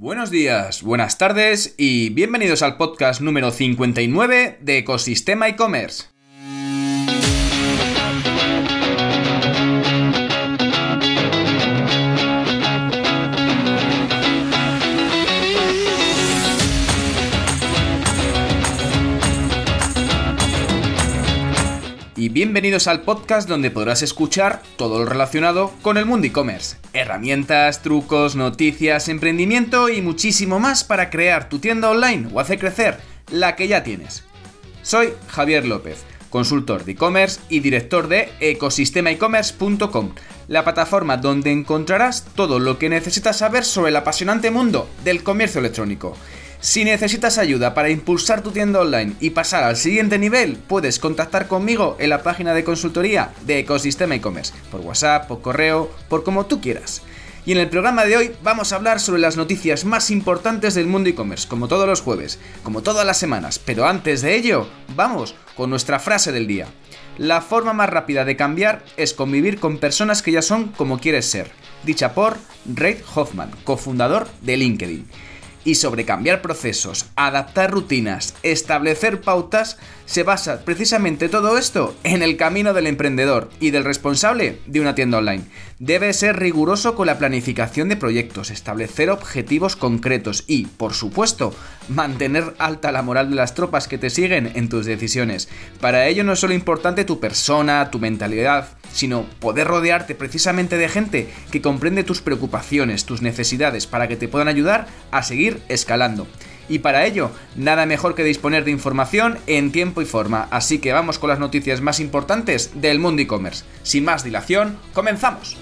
Buenos días, buenas tardes y bienvenidos al podcast número 59 de Ecosistema e-commerce. Bienvenidos al podcast donde podrás escuchar todo lo relacionado con el mundo e-commerce. Herramientas, trucos, noticias, emprendimiento y muchísimo más para crear tu tienda online o hacer crecer la que ya tienes. Soy Javier López, consultor de e-commerce y director de ecosistemaecommerce.com, la plataforma donde encontrarás todo lo que necesitas saber sobre el apasionante mundo del comercio electrónico. Si necesitas ayuda para impulsar tu tienda online y pasar al siguiente nivel, puedes contactar conmigo en la página de consultoría de Ecosistema e-commerce, por WhatsApp, por correo, por como tú quieras. Y en el programa de hoy vamos a hablar sobre las noticias más importantes del mundo e-commerce, como todos los jueves, como todas las semanas. Pero antes de ello, vamos con nuestra frase del día. La forma más rápida de cambiar es convivir con personas que ya son como quieres ser. Dicha por Reid Hoffman, cofundador de LinkedIn y sobre cambiar procesos, adaptar rutinas, establecer pautas, se basa precisamente todo esto en el camino del emprendedor y del responsable de una tienda online. Debe ser riguroso con la planificación de proyectos, establecer objetivos concretos y, por supuesto, mantener alta la moral de las tropas que te siguen en tus decisiones. Para ello no es solo importante tu persona, tu mentalidad, sino poder rodearte precisamente de gente que comprende tus preocupaciones, tus necesidades, para que te puedan ayudar a seguir escalando. Y para ello, nada mejor que disponer de información en tiempo y forma. Así que vamos con las noticias más importantes del mundo e-commerce. Sin más dilación, comenzamos.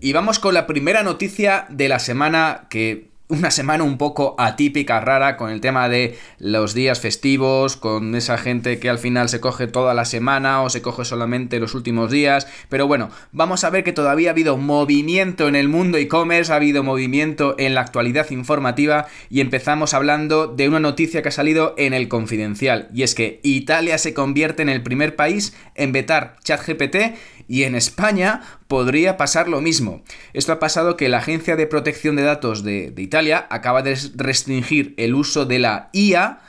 Y vamos con la primera noticia de la semana que una semana un poco atípica, rara, con el tema de los días festivos, con esa gente que al final se coge toda la semana o se coge solamente los últimos días. Pero bueno, vamos a ver que todavía ha habido movimiento en el mundo e-commerce, ha habido movimiento en la actualidad informativa y empezamos hablando de una noticia que ha salido en el confidencial. Y es que Italia se convierte en el primer país en vetar ChatGPT y en España podría pasar lo mismo. Esto ha pasado que la Agencia de Protección de Datos de, Italia acaba de restringir el uso de la IA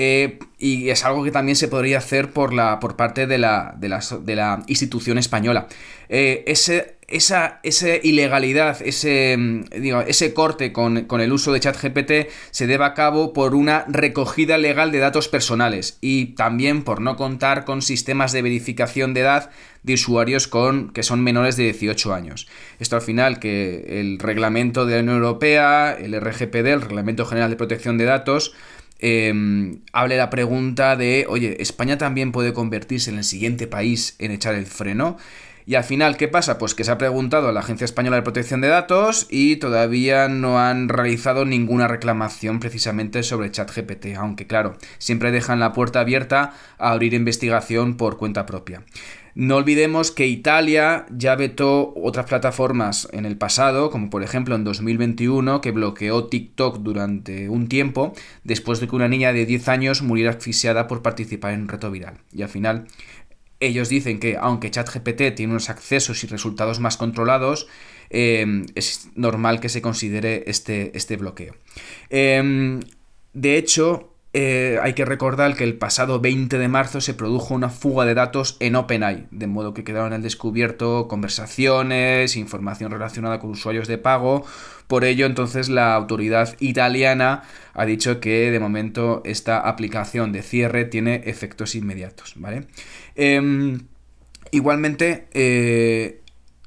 eh, y es algo que también se podría hacer por, la, por parte de la, de la, institución española. Eh, esa, esa ilegalidad, ese, mm, ese corte con, el uso de ChatGPT se debe a cabo por una recogida legal de datos personales y también por no contar con sistemas de verificación de edad de usuarios con, que son menores de 18 años. Esto al final que el reglamento de la Unión Europea, el RGPD, el Reglamento General de Protección de Datos, em, hable la pregunta de, oye, ¿España también puede convertirse en el siguiente país en echar el freno? Y al final, ¿qué pasa? Pues que se ha preguntado a la Agencia Española de Protección de Datos y todavía no han realizado ninguna reclamación precisamente sobre ChatGPT, aunque claro, siempre dejan la puerta abierta a abrir investigación por cuenta propia. No olvidemos que Italia ya vetó otras plataformas en el pasado, como por ejemplo en 2021, que bloqueó TikTok durante un tiempo, después de que una niña de 10 años muriera asfixiada por participar en un reto viral. Y al final ellos dicen que aunque ChatGPT tiene unos accesos y resultados más controlados, em, es normal que se considere este, este bloqueo. Em, de hecho, eh, hay que recordar que el pasado 20 de marzo se produjo una fuga de datos en OpenAI, de modo que quedaron al descubierto conversaciones, información relacionada con usuarios de pago. Por ello, entonces, la autoridad italiana ha dicho que de momento esta aplicación de cierre tiene efectos inmediatos. Em, igualmente, eh,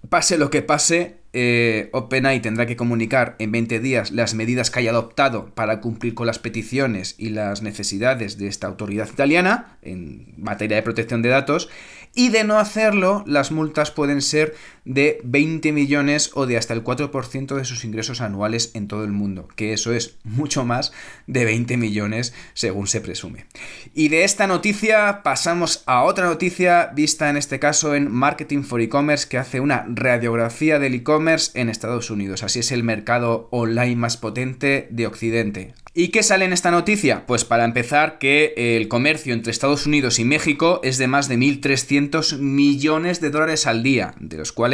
pase lo que pase, eh, OpenAI tendrá que comunicar en 20 días las medidas que haya adoptado para cumplir con las peticiones y las necesidades de esta autoridad italiana en materia de protección de datos y de no hacerlo las multas pueden ser de 20 millones o de hasta el 4% de sus ingresos anuales en todo el mundo, que eso es mucho más de 20 millones según se presume. Y de esta noticia pasamos a otra noticia vista en este caso en Marketing for E-Commerce que hace una radiografía del e-commerce en Estados Unidos. Así es el mercado online más potente de Occidente. ¿Y qué sale en esta noticia? Pues para empezar que el comercio entre Estados Unidos y México es de más de 1.300 300 millones de dólares al día, de los cuales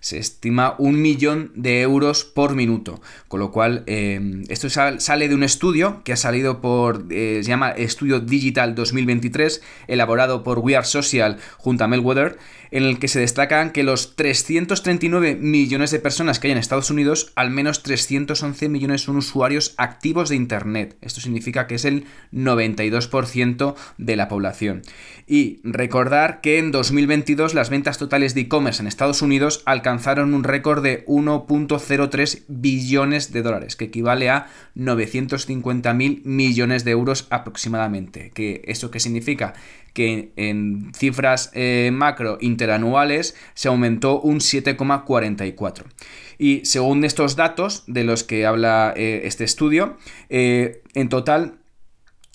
se estima un millón de euros por minuto. Con lo cual, eh, esto sale de un estudio que ha salido por, eh, se llama Estudio Digital 2023, elaborado por We Are Social junto a Melweather, en el que se destacan que los 339 millones de personas que hay en Estados Unidos, al menos 311 millones son usuarios activos de Internet. Esto significa que es el 92% de la población. Y recordar que en 2022 las ventas totales de e-commerce en Estados Unidos alcanzaron un récord de 1.03 billones de dólares, que equivale a 950 mil millones de euros aproximadamente. ¿Que ¿Eso qué significa? Que en cifras eh, macro interanuales se aumentó un 7,44. Y según estos datos de los que habla eh, este estudio, eh, en total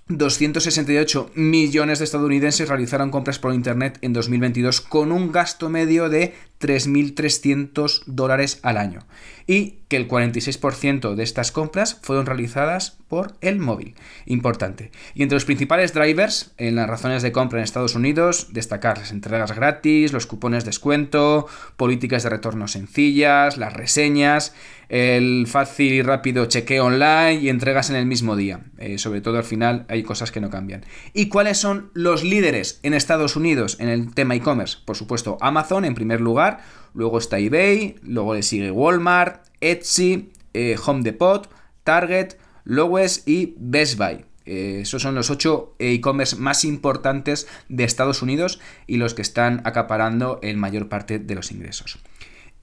268 millones de estadounidenses realizaron compras por Internet en 2022 con un gasto medio de 3.300 dólares al año y que el 46% de estas compras fueron realizadas por el móvil. Importante. Y entre los principales drivers en las razones de compra en Estados Unidos, destacar las entregas gratis, los cupones de descuento, políticas de retorno sencillas, las reseñas, el fácil y rápido chequeo online y entregas en el mismo día. Eh, sobre todo al final hay cosas que no cambian. ¿Y cuáles son los líderes en Estados Unidos en el tema e-commerce? Por supuesto, Amazon en primer lugar, luego está eBay, luego le sigue Walmart, Etsy, eh, Home Depot, Target, Lowes y Best Buy. Eh, esos son los ocho e-commerce más importantes de Estados Unidos y los que están acaparando en mayor parte de los ingresos.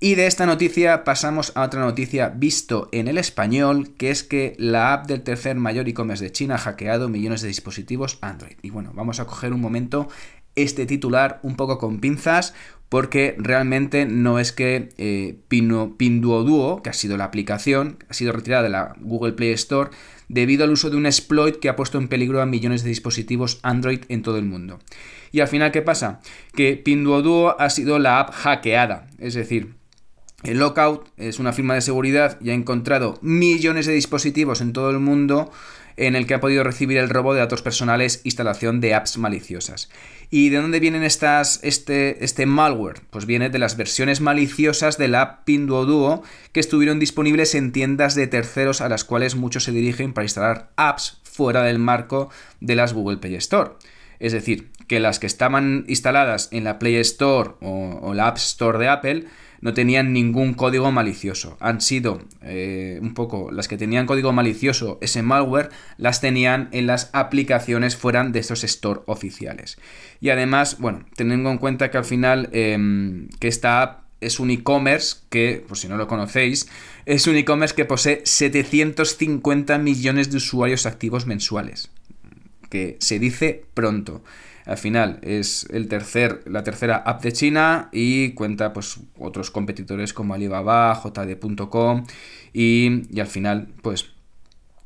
Y de esta noticia pasamos a otra noticia visto en el español, que es que la app del tercer mayor e-commerce de China ha hackeado millones de dispositivos Android. Y bueno, vamos a coger un momento este titular un poco con pinzas, porque realmente no es que eh, Pinduoduo, que ha sido la aplicación, ha sido retirada de la Google Play Store debido al uso de un exploit que ha puesto en peligro a millones de dispositivos Android en todo el mundo. Y al final, ¿qué pasa? Que Pinduoduo ha sido la app hackeada, es decir, el Lockout es una firma de seguridad y ha encontrado millones de dispositivos en todo el mundo en el que ha podido recibir el robo de datos personales, instalación de apps maliciosas. ¿Y de dónde vienen estas, este, este malware? Pues viene de las versiones maliciosas de la app Pinduoduo que estuvieron disponibles en tiendas de terceros a las cuales muchos se dirigen para instalar apps fuera del marco de las Google Play Store. Es decir, que las que estaban instaladas en la Play Store o la App Store de Apple no tenían ningún código malicioso. Han sido eh, un poco las que tenían código malicioso, ese malware, las tenían en las aplicaciones fuera de esos store oficiales. Y además, bueno, teniendo en cuenta que al final em, que esta app es un e-commerce que, por si no lo conocéis, es un e-commerce que posee 750 millones de usuarios activos mensuales. Que se dice pronto. Al final es el tercer, la tercera app de China y cuenta pues otros competidores como Alibaba, JD.com y, y al final pues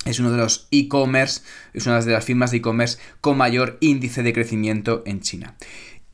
es uno de los e-commerce, es una de las firmas de e-commerce con mayor índice de crecimiento en China.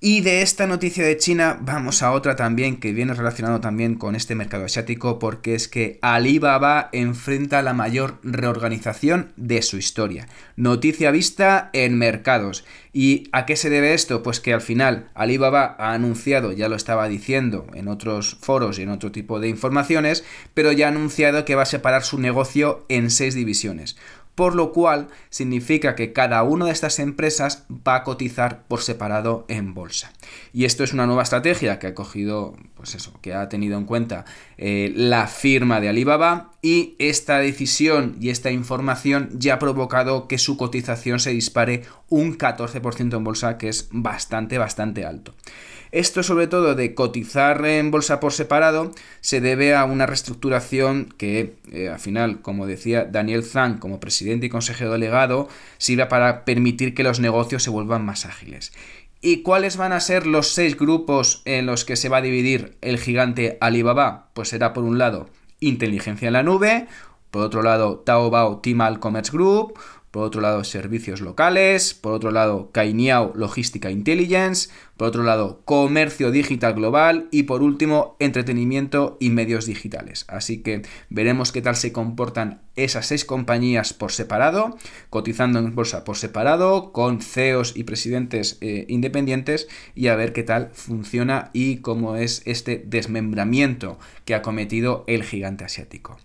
Y de esta noticia de China vamos a otra también que viene relacionado también con este mercado asiático porque es que Alibaba enfrenta la mayor reorganización de su historia. Noticia vista en mercados. ¿Y a qué se debe esto? Pues que al final Alibaba ha anunciado, ya lo estaba diciendo en otros foros y en otro tipo de informaciones, pero ya ha anunciado que va a separar su negocio en seis divisiones por lo cual significa que cada una de estas empresas va a cotizar por separado en bolsa. Y esto es una nueva estrategia que ha cogido, pues eso, que ha tenido en cuenta eh, la firma de Alibaba y esta decisión y esta información ya ha provocado que su cotización se dispare un 14% en bolsa, que es bastante, bastante alto. Esto sobre todo de cotizar en bolsa por separado se debe a una reestructuración que eh, al final, como decía Daniel Zhang como presidente y consejero delegado, sirve para permitir que los negocios se vuelvan más ágiles. ¿Y cuáles van a ser los seis grupos en los que se va a dividir el gigante Alibaba? Pues será por un lado inteligencia en la nube, por otro lado Taobao Tmall Commerce Group, por otro lado servicios locales, por otro lado Cainiao Logística Intelligence, por otro lado comercio digital global y por último entretenimiento y medios digitales. Así que veremos qué tal se comportan esas seis compañías por separado, cotizando en bolsa por separado, con CEOs y presidentes eh, independientes y a ver qué tal funciona y cómo es este desmembramiento que ha cometido el gigante asiático.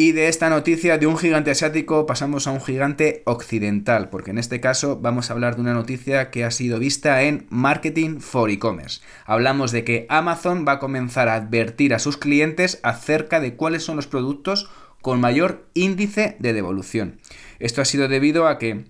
Y de esta noticia de un gigante asiático pasamos a un gigante occidental, porque en este caso vamos a hablar de una noticia que ha sido vista en Marketing for E-Commerce. Hablamos de que Amazon va a comenzar a advertir a sus clientes acerca de cuáles son los productos con mayor índice de devolución. Esto ha sido debido a que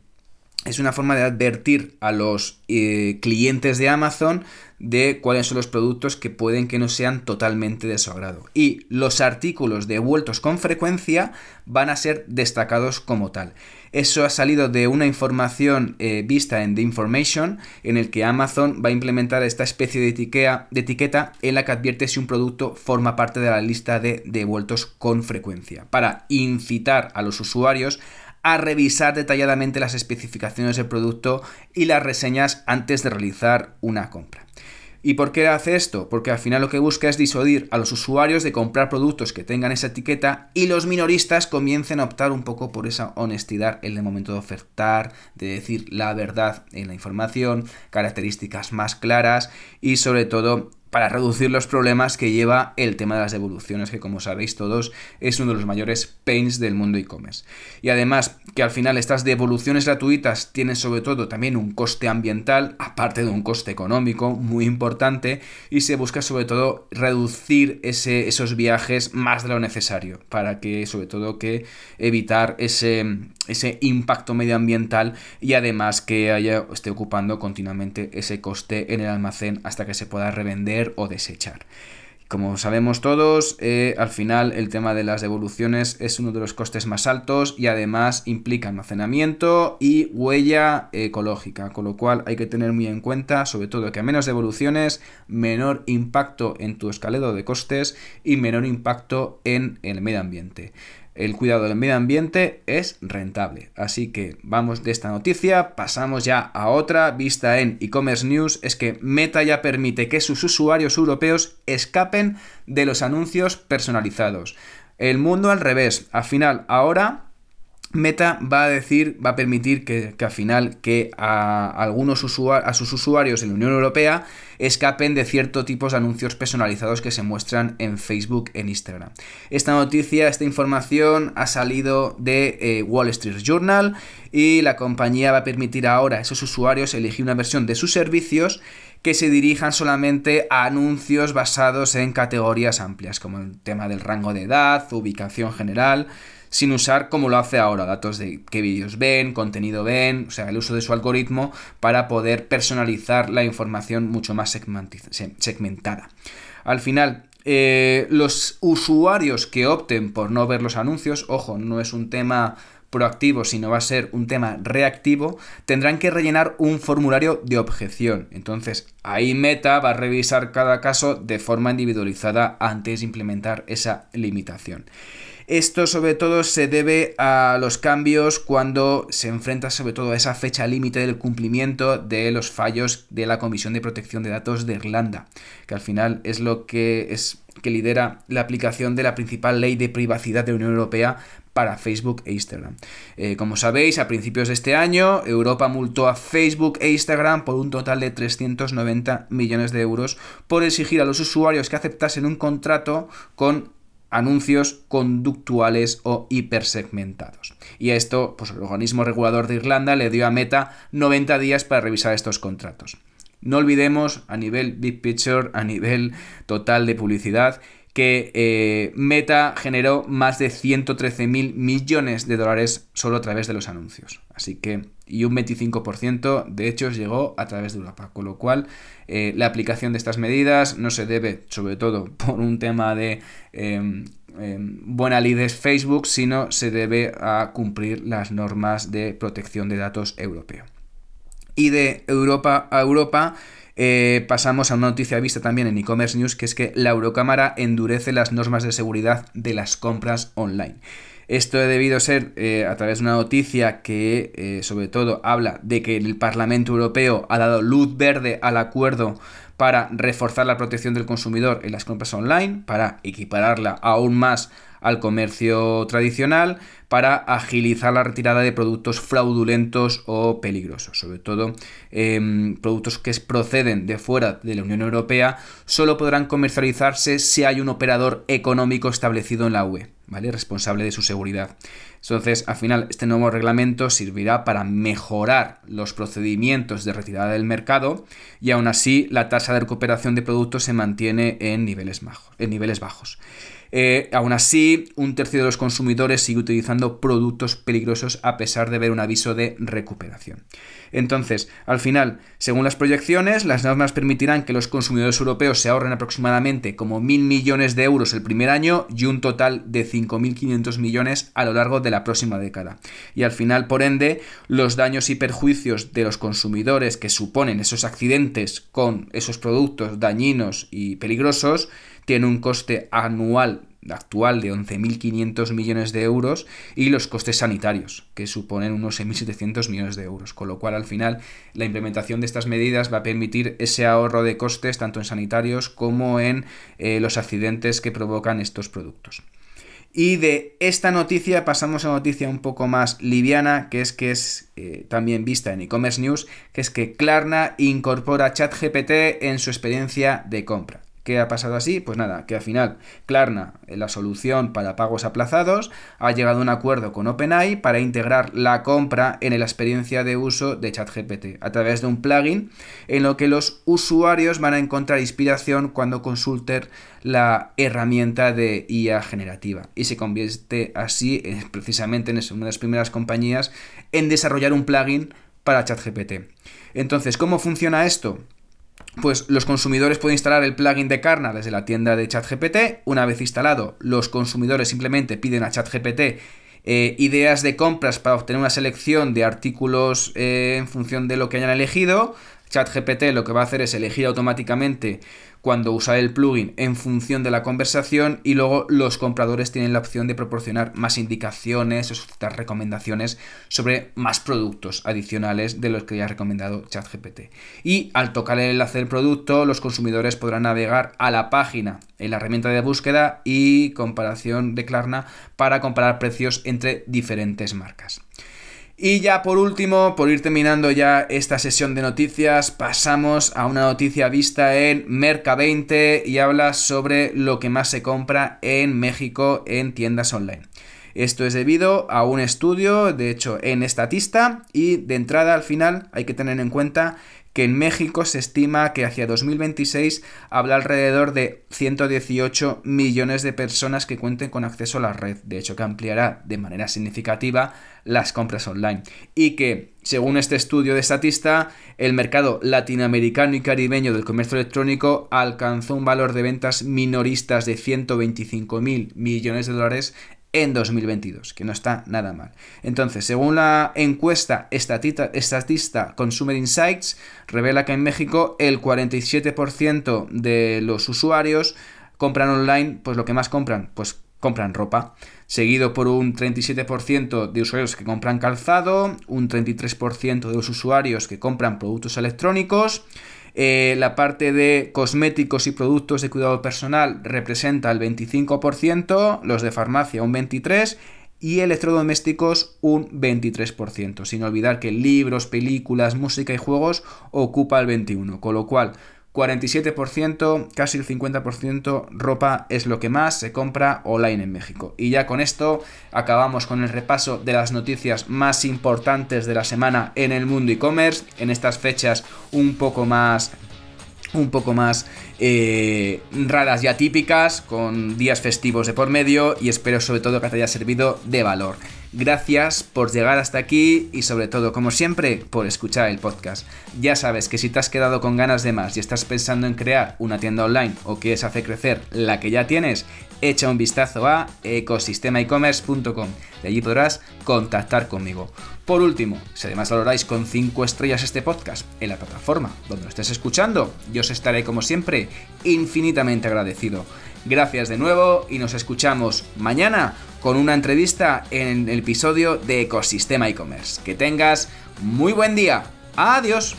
es una forma de advertir a los eh, clientes de Amazon de cuáles son los productos que pueden que no sean totalmente de su agrado. Y los artículos devueltos con frecuencia van a ser destacados como tal. Eso ha salido de una información eh, vista en The Information, en el que Amazon va a implementar esta especie de, de etiqueta en la que advierte si un producto forma parte de la lista de devueltos con frecuencia, para incitar a los usuarios a revisar detalladamente las especificaciones del producto y las reseñas antes de realizar una compra. ¿Y por qué hace esto? Porque al final lo que busca es disuadir a los usuarios de comprar productos que tengan esa etiqueta y los minoristas comiencen a optar un poco por esa honestidad en el momento de ofertar, de decir la verdad en la información, características más claras y sobre todo para reducir los problemas que lleva el tema de las devoluciones, que como sabéis todos es uno de los mayores pains del mundo e-commerce. Y además que al final estas devoluciones gratuitas tienen sobre todo también un coste ambiental, aparte de un coste económico muy importante, y se busca sobre todo reducir ese, esos viajes más de lo necesario, para que sobre todo que evitar ese, ese impacto medioambiental y además que haya, esté ocupando continuamente ese coste en el almacén hasta que se pueda revender o desechar. Como sabemos todos, eh, al final el tema de las devoluciones es uno de los costes más altos y además implica almacenamiento y huella ecológica, con lo cual hay que tener muy en cuenta sobre todo que a menos devoluciones, menor impacto en tu escalero de costes y menor impacto en el medio ambiente el cuidado del medio ambiente es rentable. Así que vamos de esta noticia, pasamos ya a otra vista en e-commerce news, es que Meta ya permite que sus usuarios europeos escapen de los anuncios personalizados. El mundo al revés, al final ahora Meta va a decir, va a permitir que, al final que a algunos a sus usuarios en la Unión Europea escapen de ciertos tipos de anuncios personalizados que se muestran en Facebook, en Instagram. Esta noticia, esta información ha salido de eh, Wall Street Journal y la compañía va a permitir ahora a esos usuarios elegir una versión de sus servicios que se dirijan solamente a anuncios basados en categorías amplias, como el tema del rango de edad, ubicación general, sin usar como lo hace ahora, datos de qué vídeos ven, contenido ven, o sea, el uso de su algoritmo para poder personalizar la información mucho más segmentada. Al final, eh, los usuarios que opten por no ver los anuncios, ojo, no es un tema proactivo, sino va a ser un tema reactivo, tendrán que rellenar un formulario de objeción. Entonces, ahí Meta va a revisar cada caso de forma individualizada antes de implementar esa limitación. Esto sobre todo se debe a los cambios cuando se enfrenta sobre todo a esa fecha límite del cumplimiento de los fallos de la Comisión de Protección de Datos de Irlanda, que al final es lo que es que lidera la aplicación de la principal ley de privacidad de la Unión Europea para Facebook e Instagram. Eh, como sabéis, a principios de este año, Europa multó a Facebook e Instagram por un total de 390 millones de euros por exigir a los usuarios que aceptasen un contrato con anuncios conductuales o hipersegmentados. Y a esto, pues el organismo regulador de Irlanda le dio a Meta 90 días para revisar estos contratos. No olvidemos a nivel big picture, a nivel total de publicidad, que eh, Meta generó más de 113 mil millones de dólares solo a través de los anuncios. Así que, y un 25% de hechos llegó a través de Europa. Con lo cual, eh, la aplicación de estas medidas no se debe, sobre todo, por un tema de em, buena lides Facebook, sino se debe a cumplir las normas de protección de datos europeo. Y de Europa a Europa, eh, pasamos a una noticia vista también en e-commerce news, que es que la Eurocámara endurece las normas de seguridad de las compras online. Esto ha debido ser eh, a través de una noticia que eh, sobre todo habla de que el Parlamento Europeo ha dado luz verde al acuerdo para reforzar la protección del consumidor en las compras online, para equipararla aún más al comercio tradicional para agilizar la retirada de productos fraudulentos o peligrosos. Sobre todo em, productos que proceden de fuera de la Unión Europea solo podrán comercializarse si hay un operador económico establecido en la UE, ¿vale? Responsable de su seguridad. Entonces, al final, este nuevo reglamento servirá para mejorar los procedimientos de retirada del mercado y aún así la tasa de recuperación de productos se mantiene en niveles. En niveles bajos. Eh, aún así, un tercio de los consumidores sigue utilizando productos peligrosos a pesar de ver un aviso de recuperación. Entonces, al final, según las proyecciones, las normas permitirán que los consumidores europeos se ahorren aproximadamente como mil millones de euros el primer año y un total de 5.500 millones a lo largo de la próxima década. Y al final, por ende, los daños y perjuicios de los consumidores que suponen esos accidentes con esos productos dañinos y peligrosos tiene un coste anual actual de 11.500 millones de euros y los costes sanitarios, que suponen unos 6.700 millones de euros. Con lo cual, al final, la implementación de estas medidas va a permitir ese ahorro de costes tanto en sanitarios como en eh, los accidentes que provocan estos productos. Y de esta noticia pasamos a noticia un poco más liviana, que es que es eh, también vista en e-commerce news, que es que Klarna incorpora ChatGPT en su experiencia de compra. ¿Qué ha pasado así? Pues nada, que al final Klarna, la solución para pagos aplazados, ha llegado a un acuerdo con OpenAI para integrar la compra en la experiencia de uso de ChatGPT a través de un plugin en lo que los usuarios van a encontrar inspiración cuando consulten la herramienta de IA generativa y se convierte así precisamente en una de las primeras compañías en desarrollar un plugin para ChatGPT. Entonces, ¿cómo funciona esto? Pues los consumidores pueden instalar el plugin de Karna desde la tienda de ChatGPT. Una vez instalado, los consumidores simplemente piden a ChatGPT eh, ideas de compras para obtener una selección de artículos eh, en función de lo que hayan elegido. ChatGPT lo que va a hacer es elegir automáticamente cuando usa el plugin en función de la conversación y luego los compradores tienen la opción de proporcionar más indicaciones o solicitar recomendaciones sobre más productos adicionales de los que ya ha recomendado ChatGPT. Y al tocar el enlace del producto, los consumidores podrán navegar a la página en la herramienta de búsqueda y comparación de Klarna para comparar precios entre diferentes marcas. Y ya por último, por ir terminando ya esta sesión de noticias, pasamos a una noticia vista en Merca20 y habla sobre lo que más se compra en México en tiendas online. Esto es debido a un estudio, de hecho, en Estatista, y de entrada al final hay que tener en cuenta que en México se estima que hacia 2026 habrá alrededor de 118 millones de personas que cuenten con acceso a la red, de hecho que ampliará de manera significativa las compras online y que, según este estudio de Statista, el mercado latinoamericano y caribeño del comercio electrónico alcanzó un valor de ventas minoristas de 125 mil millones de dólares en 2022, que no está nada mal. Entonces, según la encuesta estatista Consumer Insights, revela que en México el 47% de los usuarios compran online, pues lo que más compran, pues compran ropa, seguido por un 37% de usuarios que compran calzado, un 33% de los usuarios que compran productos electrónicos, eh, la parte de cosméticos y productos de cuidado personal representa el 25%, los de farmacia un 23% y electrodomésticos un 23%, sin olvidar que libros, películas, música y juegos ocupa el 21%, con lo cual 47%, casi el 50% ropa es lo que más se compra online en México. Y ya con esto acabamos con el repaso de las noticias más importantes de la semana en el mundo e-commerce, en estas fechas un poco más un poco más eh, raras y atípicas, con días festivos de por medio y espero sobre todo que te haya servido de valor. Gracias por llegar hasta aquí y sobre todo, como siempre, por escuchar el podcast. Ya sabes que si te has quedado con ganas de más y estás pensando en crear una tienda online o quieres hacer crecer la que ya tienes, echa un vistazo a ecosistemaecommerce.com. De allí podrás contactar conmigo. Por último, si además valoráis con 5 estrellas este podcast en la plataforma donde lo estés escuchando, yo os estaré como siempre infinitamente agradecido. Gracias de nuevo y nos escuchamos mañana con una entrevista en el episodio de Ecosistema e-commerce. Que tengas muy buen día. Adiós.